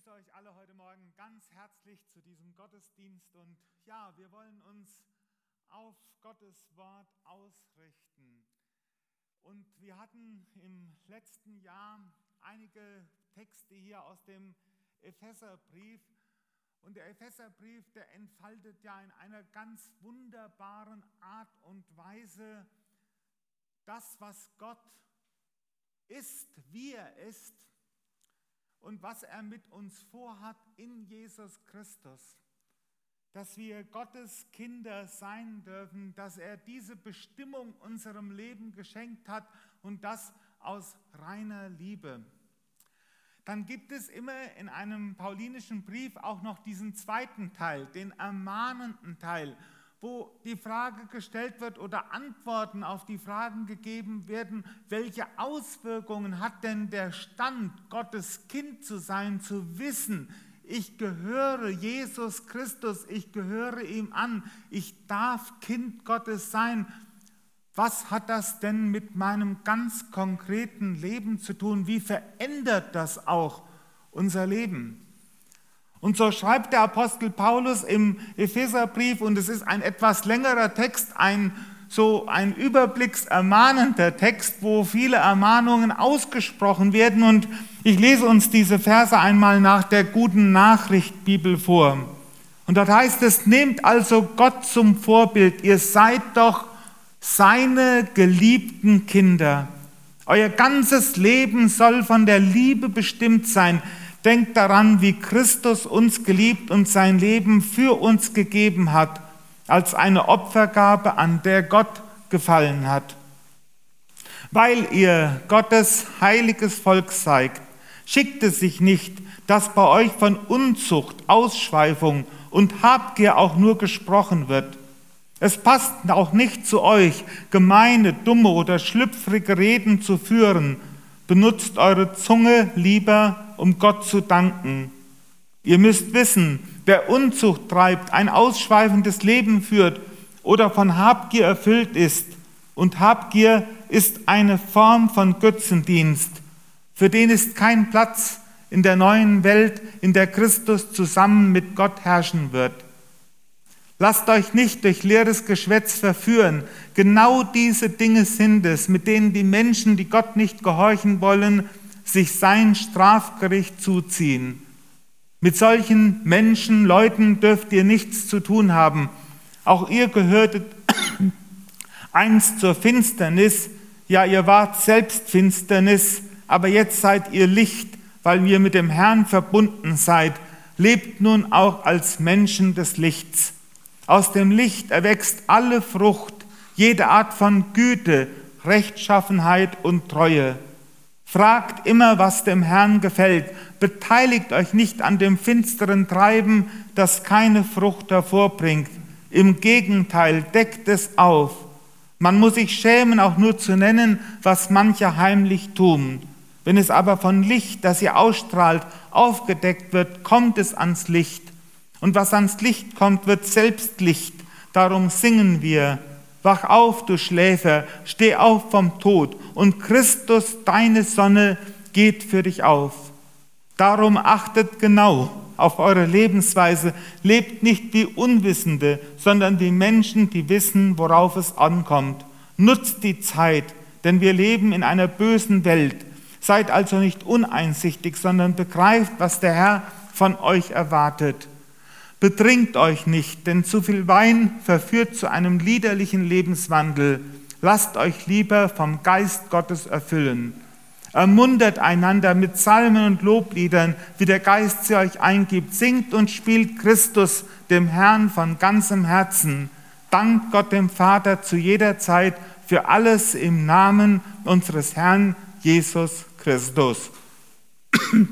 begrüße euch alle heute Morgen ganz herzlich zu diesem Gottesdienst und ja, wir wollen uns auf Gottes Wort ausrichten. Und wir hatten im letzten Jahr einige Texte hier aus dem Epheserbrief und der Epheserbrief, der entfaltet ja in einer ganz wunderbaren Art und Weise das, was Gott ist, wie er ist und was er mit uns vorhat in Jesus Christus. Dass wir Gottes Kinder sein dürfen, dass er diese Bestimmung unserem Leben geschenkt hat und das aus reiner Liebe. Dann gibt es immer in einem paulinischen Brief auch noch diesen zweiten Teil, den ermahnenden Teil wo die Frage gestellt wird oder Antworten auf die Fragen gegeben werden, welche Auswirkungen hat denn der Stand, Gottes Kind zu sein, zu wissen, ich gehöre Jesus Christus, ich gehöre ihm an, ich darf Kind Gottes sein. Was hat das denn mit meinem ganz konkreten Leben zu tun? Wie verändert das auch unser Leben? Und so schreibt der Apostel Paulus im Epheserbrief, und es ist ein etwas längerer Text, ein so ein überblicksermahnender Text, wo viele Ermahnungen ausgesprochen werden. Und ich lese uns diese Verse einmal nach der guten Nachricht Bibel vor. Und dort heißt es, nehmt also Gott zum Vorbild, ihr seid doch seine geliebten Kinder. Euer ganzes Leben soll von der Liebe bestimmt sein. Denkt daran, wie Christus uns geliebt und sein Leben für uns gegeben hat, als eine Opfergabe, an der Gott gefallen hat. Weil ihr Gottes heiliges Volk seid, schickt es sich nicht, dass bei euch von Unzucht, Ausschweifung und Habgier auch nur gesprochen wird. Es passt auch nicht zu euch, gemeine, dumme oder schlüpfrige Reden zu führen. Benutzt eure Zunge lieber um Gott zu danken. Ihr müsst wissen, wer Unzucht treibt, ein ausschweifendes Leben führt oder von Habgier erfüllt ist, und Habgier ist eine Form von Götzendienst, für den ist kein Platz in der neuen Welt, in der Christus zusammen mit Gott herrschen wird. Lasst euch nicht durch leeres Geschwätz verführen. Genau diese Dinge sind es, mit denen die Menschen, die Gott nicht gehorchen wollen, sich sein Strafgericht zuziehen. Mit solchen Menschen, Leuten dürft ihr nichts zu tun haben. Auch ihr gehörtet einst zur Finsternis, ja, ihr wart selbst Finsternis, aber jetzt seid ihr Licht, weil ihr mit dem Herrn verbunden seid. Lebt nun auch als Menschen des Lichts. Aus dem Licht erwächst alle Frucht, jede Art von Güte, Rechtschaffenheit und Treue. Fragt immer, was dem Herrn gefällt. Beteiligt euch nicht an dem finsteren Treiben, das keine Frucht hervorbringt. Im Gegenteil, deckt es auf. Man muss sich schämen, auch nur zu nennen, was manche heimlich tun. Wenn es aber von Licht, das ihr ausstrahlt, aufgedeckt wird, kommt es ans Licht. Und was ans Licht kommt, wird selbst Licht. Darum singen wir. Wach auf, du Schläfer, steh auf vom Tod und Christus, deine Sonne, geht für dich auf. Darum achtet genau auf eure Lebensweise, lebt nicht wie Unwissende, sondern wie Menschen, die wissen, worauf es ankommt. Nutzt die Zeit, denn wir leben in einer bösen Welt. Seid also nicht uneinsichtig, sondern begreift, was der Herr von euch erwartet. Betrinkt euch nicht, denn zu viel Wein verführt zu einem liederlichen Lebenswandel. Lasst euch lieber vom Geist Gottes erfüllen. Ermuntert einander mit Psalmen und Lobliedern, wie der Geist sie euch eingibt. Singt und spielt Christus, dem Herrn, von ganzem Herzen. Dankt Gott dem Vater zu jeder Zeit für alles im Namen unseres Herrn Jesus Christus.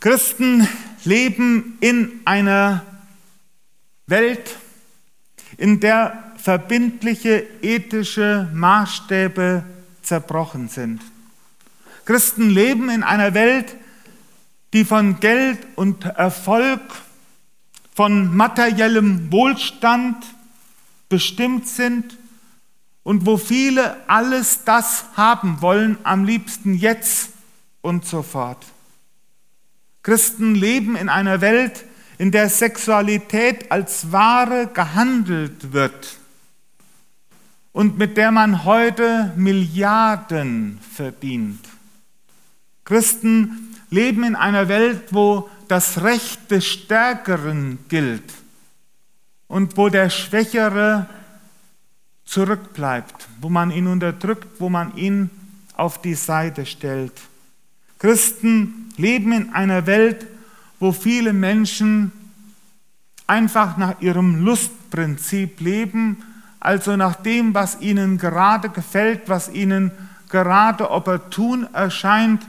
Christen leben in einer Welt, in der verbindliche ethische Maßstäbe zerbrochen sind. Christen leben in einer Welt, die von Geld und Erfolg, von materiellem Wohlstand bestimmt sind und wo viele alles das haben wollen, am liebsten jetzt und sofort. Christen leben in einer Welt, in der Sexualität als Ware gehandelt wird und mit der man heute Milliarden verdient. Christen leben in einer Welt, wo das Recht des Stärkeren gilt und wo der Schwächere zurückbleibt, wo man ihn unterdrückt, wo man ihn auf die Seite stellt. Christen leben in einer Welt, wo viele Menschen einfach nach ihrem Lustprinzip leben, also nach dem, was ihnen gerade gefällt, was ihnen gerade opportun erscheint,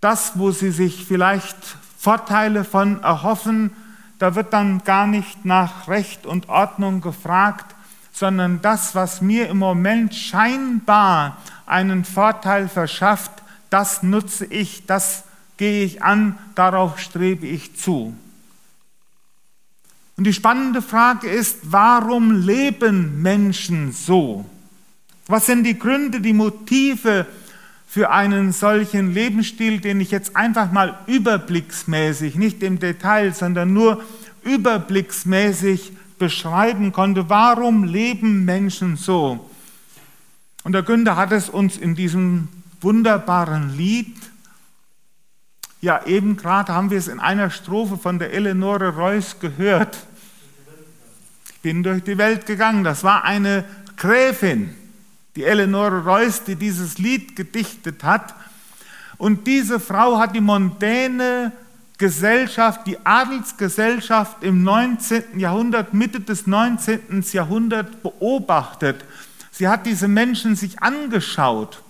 das, wo sie sich vielleicht Vorteile von erhoffen, da wird dann gar nicht nach Recht und Ordnung gefragt, sondern das, was mir im Moment scheinbar einen Vorteil verschafft, das nutze ich, das gehe ich an, darauf strebe ich zu. Und die spannende Frage ist, warum leben Menschen so? Was sind die Gründe, die Motive für einen solchen Lebensstil, den ich jetzt einfach mal überblicksmäßig, nicht im Detail, sondern nur überblicksmäßig beschreiben konnte? Warum leben Menschen so? Und der Günther hat es uns in diesem wunderbaren Lied ja, eben gerade haben wir es in einer Strophe von der Eleonore Reuss gehört. Ich bin durch die Welt gegangen. Das war eine Gräfin, die Eleonore Reuss, die dieses Lied gedichtet hat. Und diese Frau hat die mondäne Gesellschaft, die Adelsgesellschaft im 19. Jahrhundert, Mitte des 19. Jahrhunderts beobachtet. Sie hat diese Menschen sich angeschaut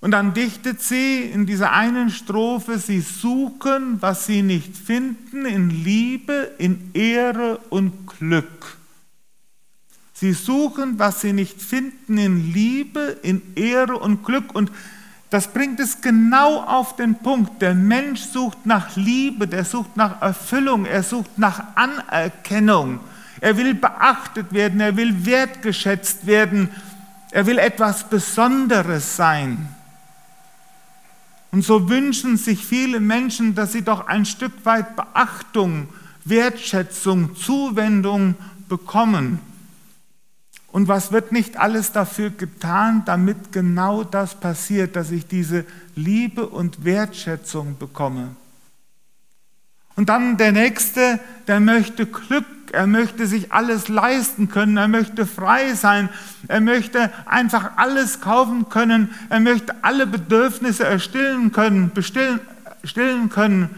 und dann dichtet sie in dieser einen Strophe, sie suchen, was sie nicht finden, in Liebe, in Ehre und Glück. Sie suchen, was sie nicht finden, in Liebe, in Ehre und Glück. Und das bringt es genau auf den Punkt. Der Mensch sucht nach Liebe, der sucht nach Erfüllung, er sucht nach Anerkennung. Er will beachtet werden, er will wertgeschätzt werden, er will etwas Besonderes sein. Und so wünschen sich viele Menschen, dass sie doch ein Stück weit Beachtung, Wertschätzung, Zuwendung bekommen. Und was wird nicht alles dafür getan, damit genau das passiert, dass ich diese Liebe und Wertschätzung bekomme? Und dann der Nächste, der möchte Glück er möchte sich alles leisten können, er möchte frei sein, er möchte einfach alles kaufen können, er möchte alle Bedürfnisse erstillen können, bestillen, stillen können.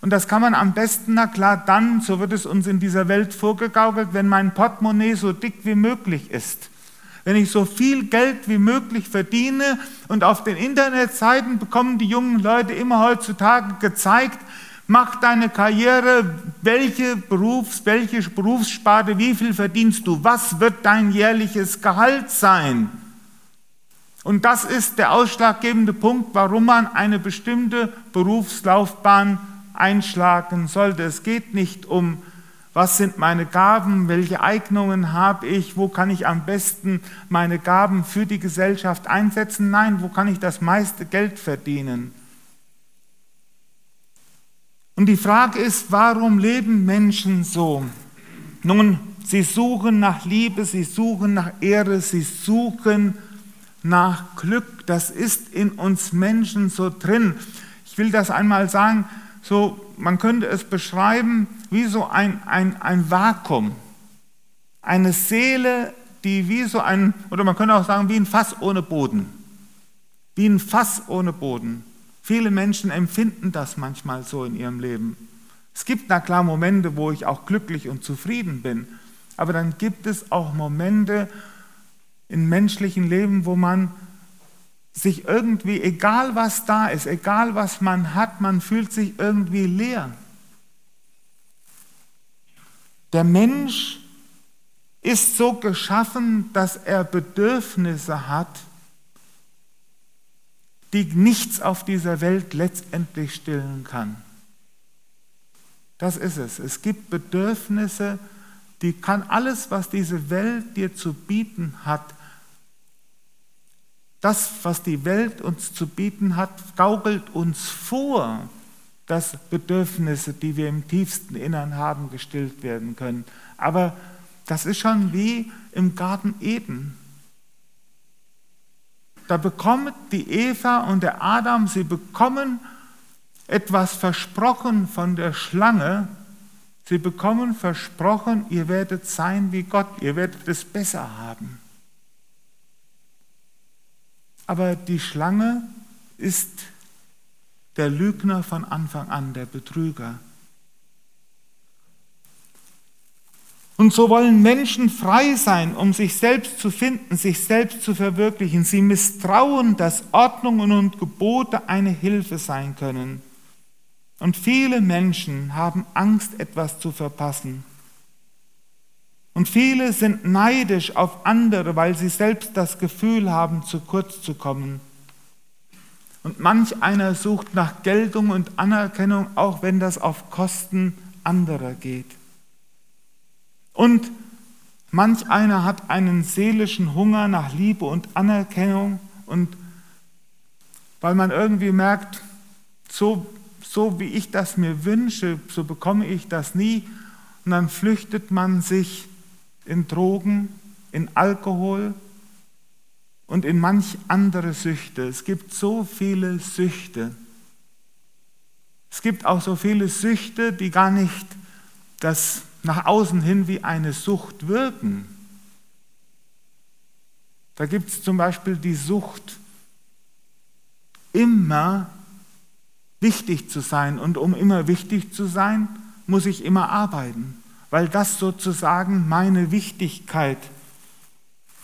Und das kann man am besten, na klar, dann, so wird es uns in dieser Welt vorgegaukelt, wenn mein Portemonnaie so dick wie möglich ist. Wenn ich so viel Geld wie möglich verdiene und auf den Internetseiten bekommen die jungen Leute immer heutzutage gezeigt, Mach deine Karriere, welche, Berufs-, welche Berufssparte, wie viel verdienst du, was wird dein jährliches Gehalt sein? Und das ist der ausschlaggebende Punkt, warum man eine bestimmte Berufslaufbahn einschlagen sollte. Es geht nicht um, was sind meine Gaben, welche Eignungen habe ich, wo kann ich am besten meine Gaben für die Gesellschaft einsetzen. Nein, wo kann ich das meiste Geld verdienen? Und die Frage ist, warum leben Menschen so? Nun, sie suchen nach Liebe, sie suchen nach Ehre, sie suchen nach Glück. Das ist in uns Menschen so drin. Ich will das einmal sagen, so, man könnte es beschreiben wie so ein, ein, ein Vakuum. Eine Seele, die wie so ein, oder man könnte auch sagen, wie ein Fass ohne Boden. Wie ein Fass ohne Boden. Viele Menschen empfinden das manchmal so in ihrem Leben. Es gibt na klar Momente, wo ich auch glücklich und zufrieden bin, aber dann gibt es auch Momente im menschlichen Leben, wo man sich irgendwie, egal was da ist, egal was man hat, man fühlt sich irgendwie leer. Der Mensch ist so geschaffen, dass er Bedürfnisse hat, die nichts auf dieser Welt letztendlich stillen kann. Das ist es. Es gibt Bedürfnisse, die kann alles, was diese Welt dir zu bieten hat, das, was die Welt uns zu bieten hat, gaukelt uns vor, dass Bedürfnisse, die wir im tiefsten Innern haben, gestillt werden können. Aber das ist schon wie im Garten Eden. Da bekommt die Eva und der Adam, sie bekommen etwas versprochen von der Schlange. Sie bekommen versprochen, ihr werdet sein wie Gott, ihr werdet es besser haben. Aber die Schlange ist der Lügner von Anfang an, der Betrüger. Und so wollen Menschen frei sein, um sich selbst zu finden, sich selbst zu verwirklichen. Sie misstrauen, dass Ordnungen und Gebote eine Hilfe sein können. Und viele Menschen haben Angst, etwas zu verpassen. Und viele sind neidisch auf andere, weil sie selbst das Gefühl haben, zu kurz zu kommen. Und manch einer sucht nach Geltung und Anerkennung, auch wenn das auf Kosten anderer geht. Und manch einer hat einen seelischen Hunger nach Liebe und Anerkennung und weil man irgendwie merkt, so, so wie ich das mir wünsche, so bekomme ich das nie. Und dann flüchtet man sich in Drogen, in Alkohol und in manch andere Süchte. Es gibt so viele Süchte. Es gibt auch so viele Süchte, die gar nicht das nach außen hin wie eine Sucht wirken. Da gibt es zum Beispiel die Sucht, immer wichtig zu sein. Und um immer wichtig zu sein, muss ich immer arbeiten, weil das sozusagen meine Wichtigkeit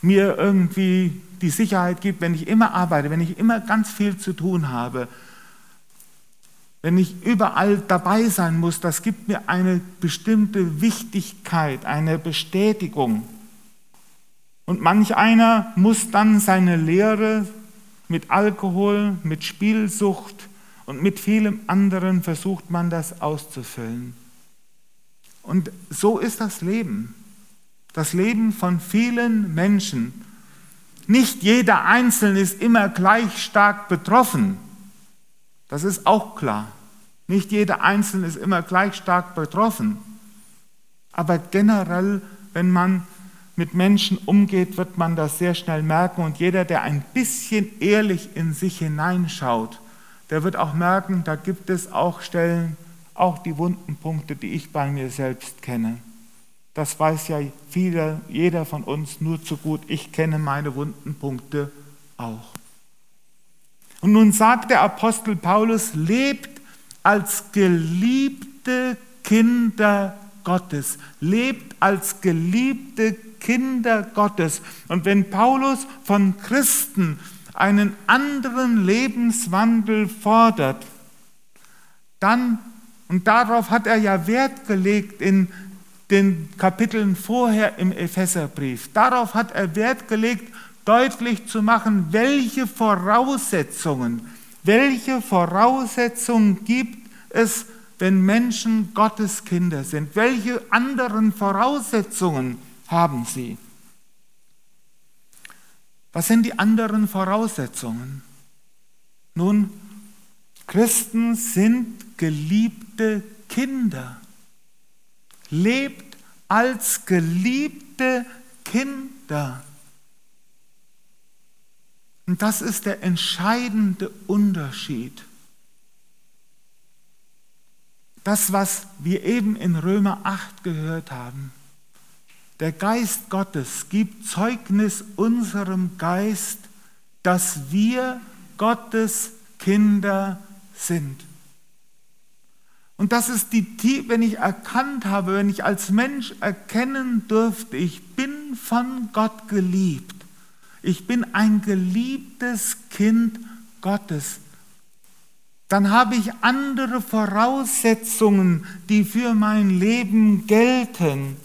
mir irgendwie die Sicherheit gibt, wenn ich immer arbeite, wenn ich immer ganz viel zu tun habe, wenn ich überall dabei sein muss, das gibt mir eine bestimmte Wichtigkeit, eine Bestätigung. Und manch einer muss dann seine Lehre mit Alkohol, mit Spielsucht und mit vielem anderen versucht man das auszufüllen. Und so ist das Leben. Das Leben von vielen Menschen. Nicht jeder Einzelne ist immer gleich stark betroffen. Das ist auch klar. Nicht jeder Einzelne ist immer gleich stark betroffen. Aber generell, wenn man mit Menschen umgeht, wird man das sehr schnell merken. Und jeder, der ein bisschen ehrlich in sich hineinschaut, der wird auch merken, da gibt es auch Stellen, auch die wunden Punkte, die ich bei mir selbst kenne. Das weiß ja viele, jeder von uns nur zu gut. Ich kenne meine wunden Punkte auch. Und nun sagt der Apostel Paulus, lebt als geliebte Kinder Gottes. Lebt als geliebte Kinder Gottes. Und wenn Paulus von Christen einen anderen Lebenswandel fordert, dann, und darauf hat er ja Wert gelegt in den Kapiteln vorher im Epheserbrief, darauf hat er Wert gelegt, deutlich zu machen, welche Voraussetzungen, welche Voraussetzungen gibt es, wenn Menschen Gottes Kinder sind? Welche anderen Voraussetzungen haben sie? Was sind die anderen Voraussetzungen? Nun, Christen sind geliebte Kinder. Lebt als geliebte Kinder. Und das ist der entscheidende Unterschied. Das, was wir eben in Römer 8 gehört haben. Der Geist Gottes gibt Zeugnis unserem Geist, dass wir Gottes Kinder sind. Und das ist die, wenn ich erkannt habe, wenn ich als Mensch erkennen durfte, ich bin von Gott geliebt ich bin ein geliebtes Kind Gottes, dann habe ich andere Voraussetzungen, die für mein Leben gelten.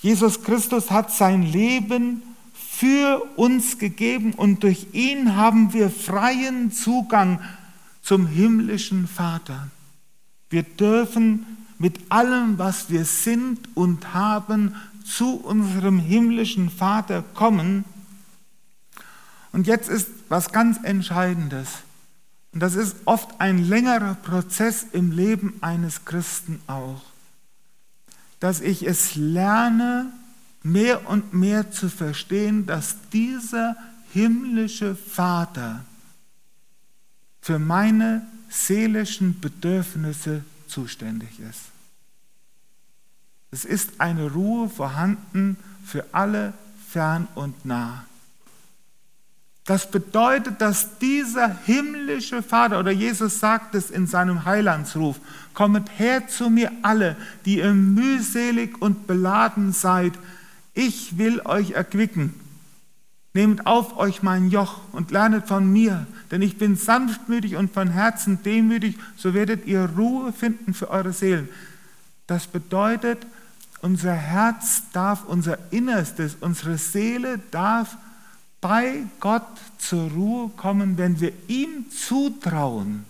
Jesus Christus hat sein Leben für uns gegeben und durch ihn haben wir freien Zugang zum himmlischen Vater. Wir dürfen mit allem, was wir sind und haben, zu unserem himmlischen Vater kommen. Und jetzt ist was ganz Entscheidendes. Und das ist oft ein längerer Prozess im Leben eines Christen auch, dass ich es lerne, mehr und mehr zu verstehen, dass dieser himmlische Vater für meine seelischen Bedürfnisse zuständig ist. Es ist eine Ruhe vorhanden für alle fern und nah. Das bedeutet, dass dieser himmlische Vater, oder Jesus sagt es in seinem Heilandsruf, kommet her zu mir alle, die ihr mühselig und beladen seid, ich will euch erquicken. Nehmt auf euch mein Joch und lernet von mir, denn ich bin sanftmütig und von Herzen demütig, so werdet ihr Ruhe finden für eure Seelen. Das bedeutet, unser Herz darf, unser Innerstes, unsere Seele darf bei Gott zur Ruhe kommen, wenn wir ihm zutrauen,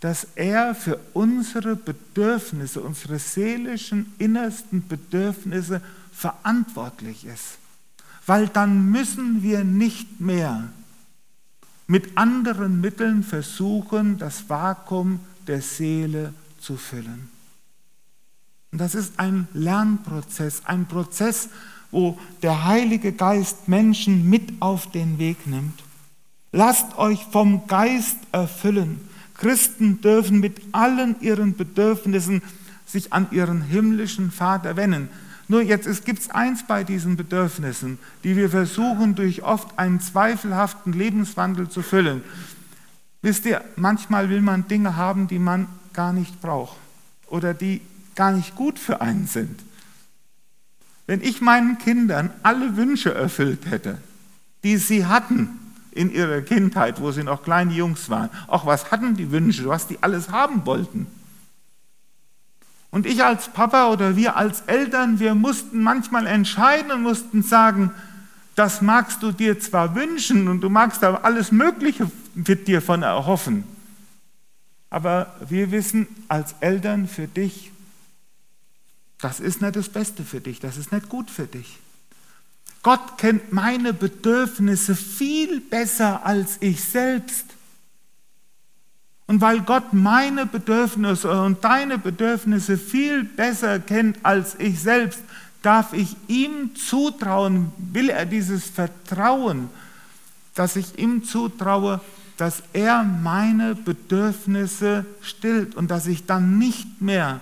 dass er für unsere Bedürfnisse, unsere seelischen, innersten Bedürfnisse verantwortlich ist. Weil dann müssen wir nicht mehr mit anderen Mitteln versuchen, das Vakuum der Seele zu füllen. Und das ist ein Lernprozess, ein Prozess, wo der Heilige Geist Menschen mit auf den Weg nimmt. Lasst euch vom Geist erfüllen. Christen dürfen mit allen ihren Bedürfnissen sich an ihren himmlischen Vater wenden. Nur jetzt gibt es eins bei diesen Bedürfnissen, die wir versuchen durch oft einen zweifelhaften Lebenswandel zu füllen. Wisst ihr, manchmal will man Dinge haben, die man gar nicht braucht oder die gar nicht gut für einen sind. Wenn ich meinen Kindern alle Wünsche erfüllt hätte, die sie hatten in ihrer Kindheit, wo sie noch kleine Jungs waren, auch was hatten die Wünsche, was die alles haben wollten. Und ich als Papa oder wir als Eltern, wir mussten manchmal entscheiden und mussten sagen, das magst du dir zwar wünschen und du magst aber alles Mögliche mit dir von erhoffen. Aber wir wissen als Eltern für dich, das ist nicht das Beste für dich, das ist nicht gut für dich. Gott kennt meine Bedürfnisse viel besser als ich selbst. Und weil Gott meine Bedürfnisse und deine Bedürfnisse viel besser kennt als ich selbst, darf ich ihm zutrauen, will er dieses Vertrauen, dass ich ihm zutraue, dass er meine Bedürfnisse stillt und dass ich dann nicht mehr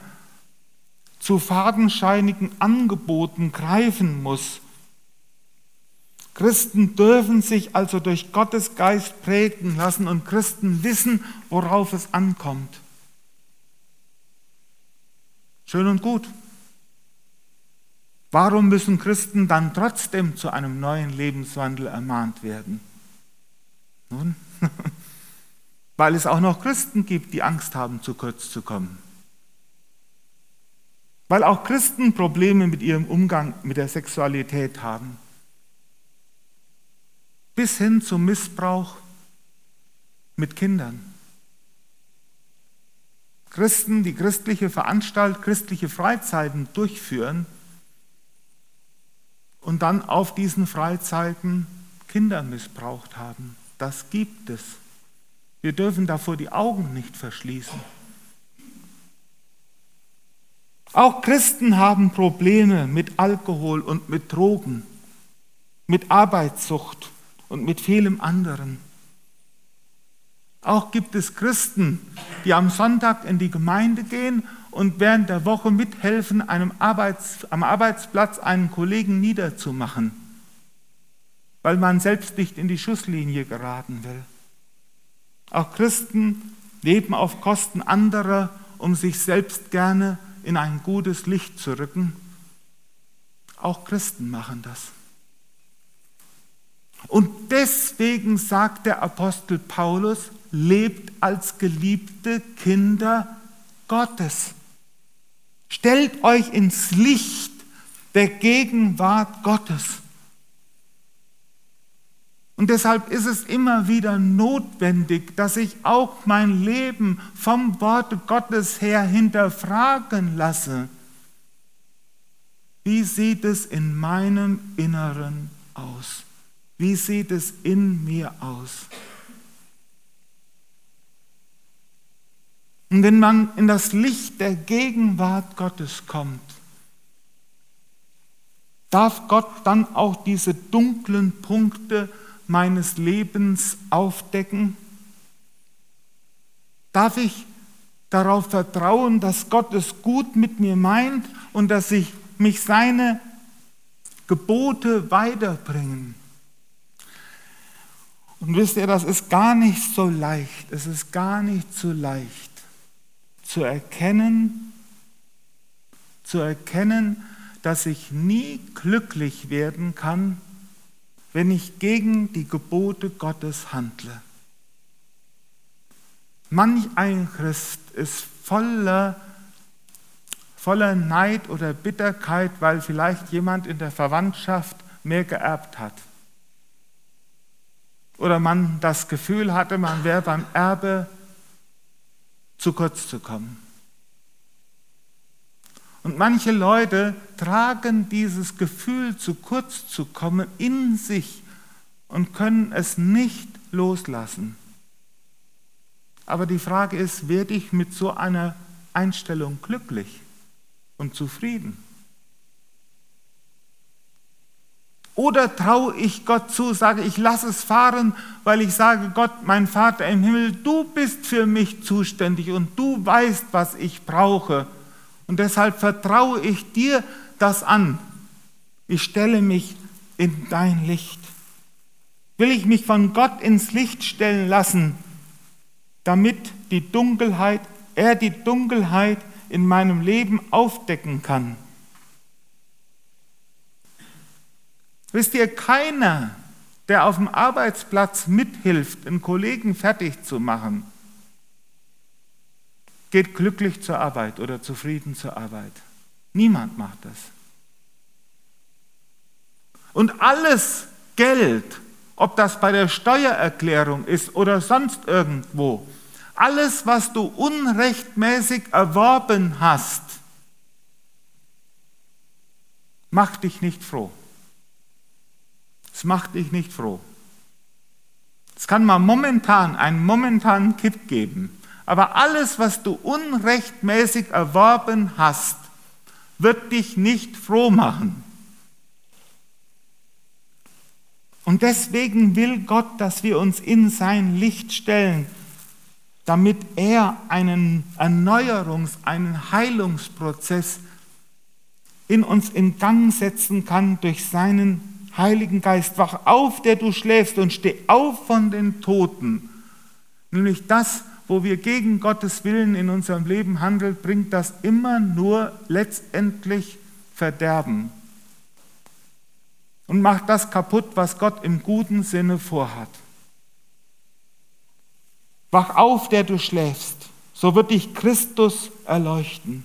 zu fadenscheinigen Angeboten greifen muss. Christen dürfen sich also durch Gottes Geist prägen lassen und Christen wissen, worauf es ankommt. Schön und gut. Warum müssen Christen dann trotzdem zu einem neuen Lebenswandel ermahnt werden? Nun, weil es auch noch Christen gibt, die Angst haben, zu kurz zu kommen. Weil auch Christen Probleme mit ihrem Umgang mit der Sexualität haben. Bis hin zum Missbrauch mit Kindern. Christen, die christliche Veranstaltungen, christliche Freizeiten durchführen und dann auf diesen Freizeiten Kinder missbraucht haben. Das gibt es. Wir dürfen davor die Augen nicht verschließen. Auch Christen haben Probleme mit Alkohol und mit Drogen, mit Arbeitssucht und mit vielem anderen. Auch gibt es Christen, die am Sonntag in die Gemeinde gehen und während der Woche mithelfen, Arbeits-, am Arbeitsplatz einen Kollegen niederzumachen, weil man selbst nicht in die Schusslinie geraten will. Auch Christen leben auf Kosten anderer, um sich selbst gerne in ein gutes Licht zu rücken. Auch Christen machen das. Und deswegen sagt der Apostel Paulus, lebt als geliebte Kinder Gottes. Stellt euch ins Licht der Gegenwart Gottes. Und deshalb ist es immer wieder notwendig, dass ich auch mein Leben vom Wort Gottes her hinterfragen lasse. Wie sieht es in meinem Inneren aus? Wie sieht es in mir aus? Und wenn man in das Licht der Gegenwart Gottes kommt, darf Gott dann auch diese dunklen Punkte meines Lebens aufdecken? Darf ich darauf vertrauen, dass Gott es gut mit mir meint und dass ich mich seine Gebote weiterbringen? Und wisst ihr, das ist gar nicht so leicht. Es ist gar nicht so leicht zu erkennen, zu erkennen, dass ich nie glücklich werden kann, wenn ich gegen die Gebote Gottes handle. Manch ein Christ ist voller, voller Neid oder Bitterkeit, weil vielleicht jemand in der Verwandtschaft mehr geerbt hat. Oder man das Gefühl hatte, man wäre beim Erbe zu kurz zu kommen. Und manche Leute tragen dieses Gefühl, zu kurz zu kommen, in sich und können es nicht loslassen. Aber die Frage ist, werde ich mit so einer Einstellung glücklich und zufrieden? Oder traue ich Gott zu, sage ich, lass es fahren, weil ich sage, Gott, mein Vater im Himmel, du bist für mich zuständig und du weißt, was ich brauche. Und deshalb vertraue ich dir das an. Ich stelle mich in dein Licht. Will ich mich von Gott ins Licht stellen lassen, damit die Dunkelheit, er die Dunkelheit in meinem Leben aufdecken kann? Wisst ihr, keiner, der auf dem Arbeitsplatz mithilft, einen Kollegen fertig zu machen, geht glücklich zur Arbeit oder zufrieden zur Arbeit. Niemand macht das. Und alles Geld, ob das bei der Steuererklärung ist oder sonst irgendwo, alles, was du unrechtmäßig erworben hast, macht dich nicht froh. Es macht dich nicht froh. Es kann mal momentan einen momentanen Kipp geben, aber alles, was du unrechtmäßig erworben hast, wird dich nicht froh machen. Und deswegen will Gott, dass wir uns in sein Licht stellen, damit er einen Erneuerungs-, einen Heilungsprozess in uns in Gang setzen kann durch seinen Heiligen Geist, wach auf, der du schläfst und steh auf von den Toten. Nämlich das, wo wir gegen Gottes Willen in unserem Leben handeln, bringt das immer nur letztendlich Verderben und macht das kaputt, was Gott im guten Sinne vorhat. Wach auf, der du schläfst, so wird dich Christus erleuchten.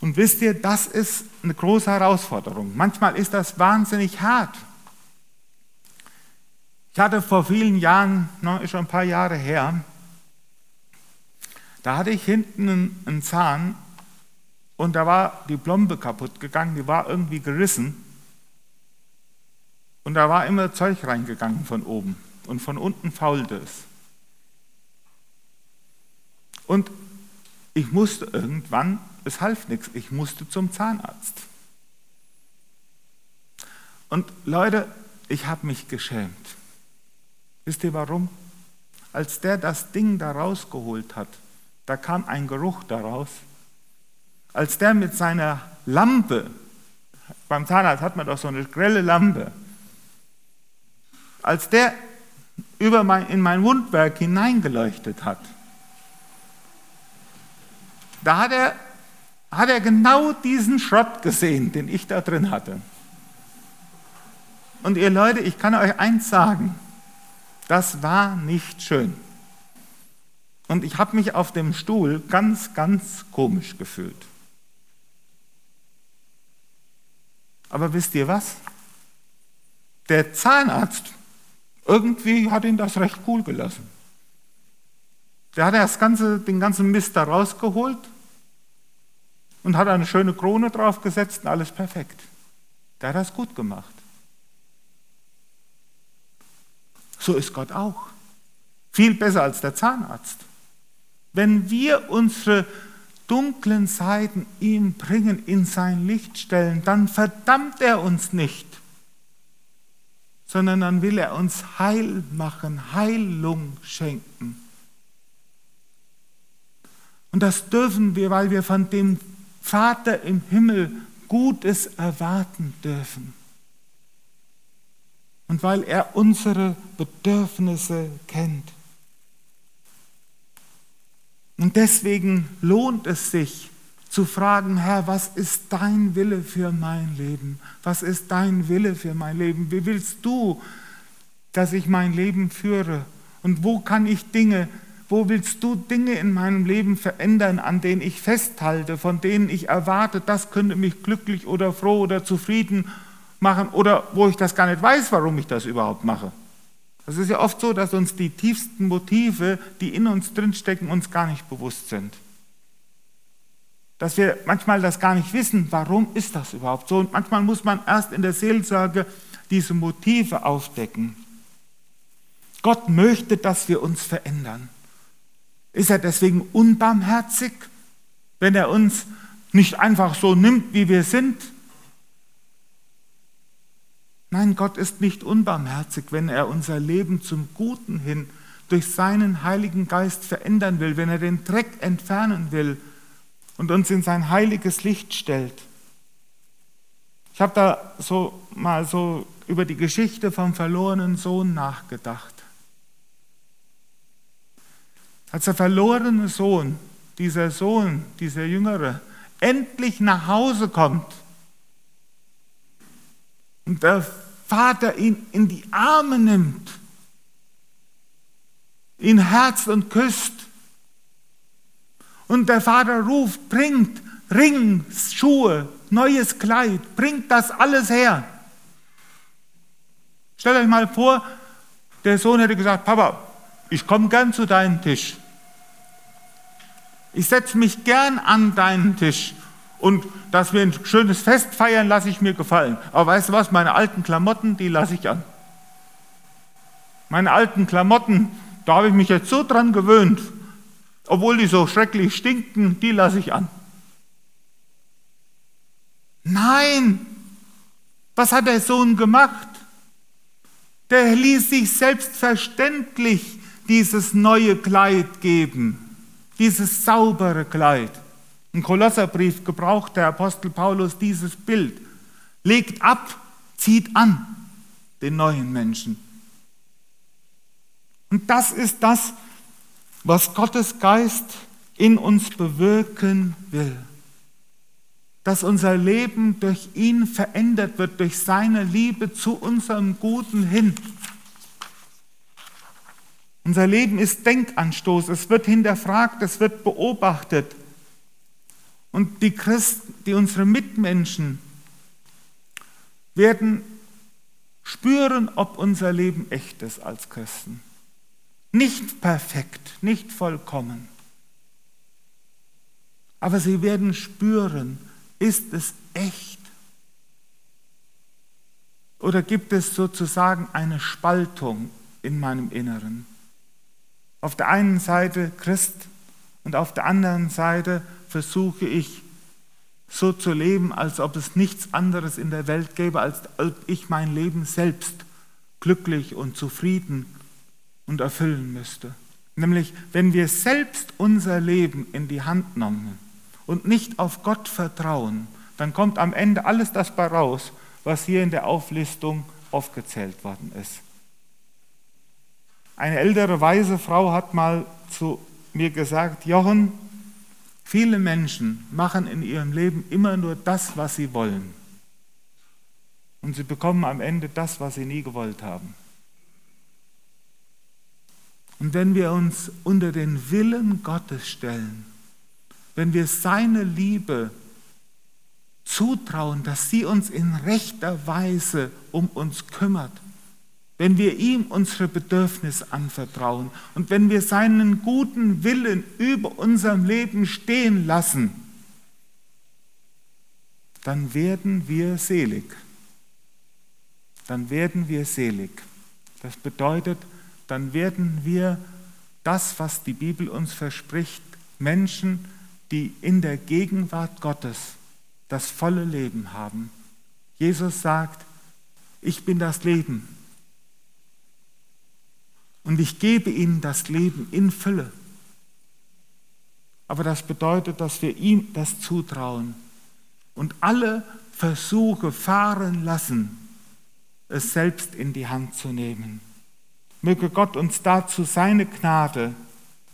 Und wisst ihr, das ist eine große Herausforderung. Manchmal ist das wahnsinnig hart. Ich hatte vor vielen Jahren, ist schon ein paar Jahre her, da hatte ich hinten einen Zahn und da war die Plombe kaputt gegangen, die war irgendwie gerissen. Und da war immer Zeug reingegangen von oben und von unten faulte es. Und ich musste irgendwann es half nichts. Ich musste zum Zahnarzt. Und Leute, ich habe mich geschämt. Wisst ihr warum? Als der das Ding da rausgeholt hat, da kam ein Geruch daraus. Als der mit seiner Lampe, beim Zahnarzt hat man doch so eine grelle Lampe, als der über mein, in mein Wundwerk hineingeleuchtet hat, da hat er hat er genau diesen Schrott gesehen, den ich da drin hatte. Und ihr Leute, ich kann euch eins sagen, das war nicht schön. Und ich habe mich auf dem Stuhl ganz, ganz komisch gefühlt. Aber wisst ihr was? Der Zahnarzt, irgendwie hat ihn das recht cool gelassen. Der hat das ganze, den ganzen Mist da rausgeholt und hat eine schöne Krone draufgesetzt und alles perfekt. Der hat das gut gemacht. So ist Gott auch. Viel besser als der Zahnarzt. Wenn wir unsere dunklen Seiten ihm bringen, in sein Licht stellen, dann verdammt er uns nicht, sondern dann will er uns heil machen, Heilung schenken. Und das dürfen wir, weil wir von dem Vater im Himmel Gutes erwarten dürfen. Und weil er unsere Bedürfnisse kennt. Und deswegen lohnt es sich zu fragen, Herr, was ist dein Wille für mein Leben? Was ist dein Wille für mein Leben? Wie willst du, dass ich mein Leben führe? Und wo kann ich Dinge, wo willst du Dinge in meinem Leben verändern, an denen ich festhalte, von denen ich erwarte, das könnte mich glücklich oder froh oder zufrieden machen oder wo ich das gar nicht weiß, warum ich das überhaupt mache? Es ist ja oft so, dass uns die tiefsten Motive, die in uns drinstecken, uns gar nicht bewusst sind. Dass wir manchmal das gar nicht wissen, warum ist das überhaupt so. Und manchmal muss man erst in der Seelsorge diese Motive aufdecken. Gott möchte, dass wir uns verändern. Ist er deswegen unbarmherzig, wenn er uns nicht einfach so nimmt, wie wir sind, Nein, Gott ist nicht unbarmherzig, wenn er unser Leben zum Guten hin durch seinen Heiligen Geist verändern will, wenn er den Dreck entfernen will und uns in sein heiliges Licht stellt. Ich habe da so mal so über die Geschichte vom verlorenen Sohn nachgedacht. Als der verlorene Sohn, dieser Sohn, dieser Jüngere, endlich nach Hause kommt und der Vater ihn in die Arme nimmt, ihn herzt und küsst. Und der Vater ruft, bringt Ring, Schuhe, neues Kleid, bringt das alles her. Stellt euch mal vor, der Sohn hätte gesagt, Papa, ich komme gern zu deinem Tisch. Ich setze mich gern an deinen Tisch und dass wir ein schönes Fest feiern, lasse ich mir gefallen. Aber weißt du was, meine alten Klamotten, die lasse ich an. Meine alten Klamotten, da habe ich mich jetzt so dran gewöhnt, obwohl die so schrecklich stinken, die lasse ich an. Nein, was hat der Sohn gemacht? Der ließ sich selbstverständlich dieses neue Kleid geben, dieses saubere Kleid. Im Kolosserbrief gebraucht der Apostel Paulus dieses Bild. Legt ab, zieht an den neuen Menschen. Und das ist das, was Gottes Geist in uns bewirken will. Dass unser Leben durch ihn verändert wird, durch seine Liebe zu unserem Guten hin. Unser Leben ist Denkanstoß, es wird hinterfragt, es wird beobachtet. Und die Christen, die unsere Mitmenschen werden spüren, ob unser Leben echt ist als Christen. Nicht perfekt, nicht vollkommen. Aber sie werden spüren, ist es echt? Oder gibt es sozusagen eine Spaltung in meinem Inneren? Auf der einen Seite Christ und auf der anderen Seite versuche ich so zu leben, als ob es nichts anderes in der Welt gäbe, als ob ich mein Leben selbst glücklich und zufrieden und erfüllen müsste. Nämlich, wenn wir selbst unser Leben in die Hand nehmen und nicht auf Gott vertrauen, dann kommt am Ende alles das bei raus, was hier in der Auflistung aufgezählt worden ist. Eine ältere weise Frau hat mal zu mir gesagt, Jochen, Viele Menschen machen in ihrem Leben immer nur das, was sie wollen. Und sie bekommen am Ende das, was sie nie gewollt haben. Und wenn wir uns unter den Willen Gottes stellen, wenn wir seine Liebe zutrauen, dass sie uns in rechter Weise um uns kümmert, wenn wir ihm unsere Bedürfnisse anvertrauen und wenn wir seinen guten Willen über unserem Leben stehen lassen, dann werden wir selig. Dann werden wir selig. Das bedeutet, dann werden wir das, was die Bibel uns verspricht, Menschen, die in der Gegenwart Gottes das volle Leben haben. Jesus sagt, ich bin das Leben und ich gebe ihnen das Leben in Fülle. Aber das bedeutet, dass wir ihm das zutrauen und alle Versuche fahren lassen, es selbst in die Hand zu nehmen. Möge Gott uns dazu seine Gnade,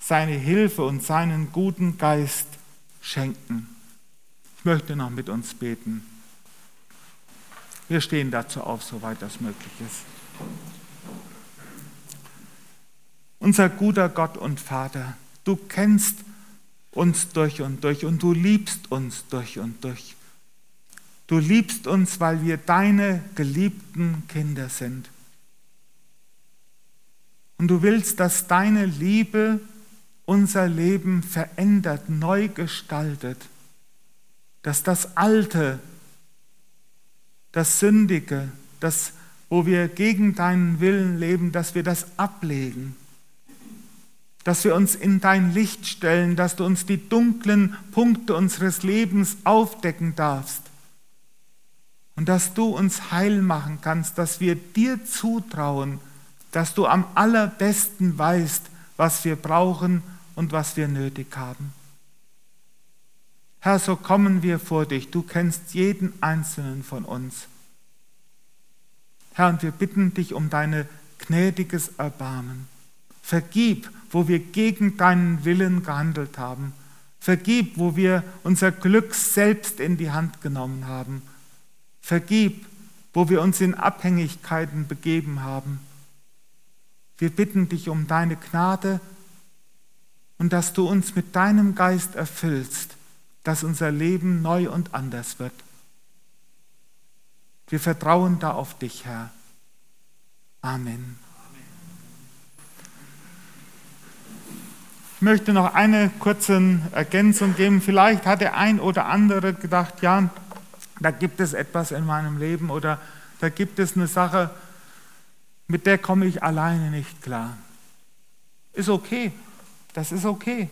seine Hilfe und seinen guten Geist schenken. Ich möchte noch mit uns beten. Wir stehen dazu auf, soweit das möglich ist. Unser guter Gott und Vater, du kennst uns durch und durch und du liebst uns durch und durch. Du liebst uns, weil wir deine geliebten Kinder sind. Und du willst, dass deine Liebe unser Leben verändert, neu gestaltet, dass das Alte, das Sündige, das, wo wir gegen deinen Willen leben, dass wir das ablegen, dass wir uns in dein Licht stellen, dass du uns die dunklen Punkte unseres Lebens aufdecken darfst und dass du uns heil machen kannst, dass wir dir zutrauen, dass du am allerbesten weißt, was wir brauchen und was wir nötig haben. Herr, so kommen wir vor dich. Du kennst jeden einzelnen von uns. Herr, und wir bitten dich um deine gnädiges Erbarmen. Vergib, wo wir gegen deinen Willen gehandelt haben. Vergib, wo wir unser Glück selbst in die Hand genommen haben. Vergib, wo wir uns in Abhängigkeiten begeben haben. Wir bitten dich um deine Gnade und dass du uns mit deinem Geist erfüllst, dass unser Leben neu und anders wird. Wir vertrauen da auf dich, Herr. Amen. Ich möchte noch eine kurze Ergänzung geben. Vielleicht hat der ein oder andere gedacht, ja, da gibt es etwas in meinem Leben oder da gibt es eine Sache, mit der komme ich alleine nicht klar. Ist okay, das ist okay.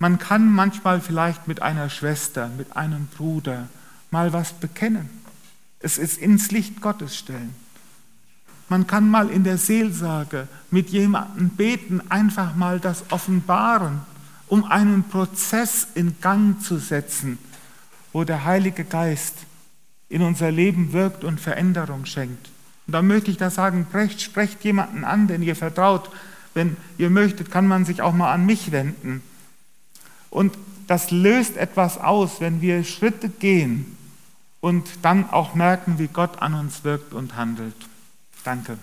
Man kann manchmal vielleicht mit einer Schwester, mit einem Bruder mal was bekennen. Es ist ins Licht Gottes stellen. Man kann mal in der Seelsorge mit jemandem beten, einfach mal das offenbaren, um einen Prozess in Gang zu setzen, wo der Heilige Geist in unser Leben wirkt und Veränderung schenkt. Und da möchte ich da sagen, sprecht, sprecht jemanden an, den ihr vertraut. Wenn ihr möchtet, kann man sich auch mal an mich wenden. Und das löst etwas aus, wenn wir Schritte gehen und dann auch merken, wie Gott an uns wirkt und handelt. Danke.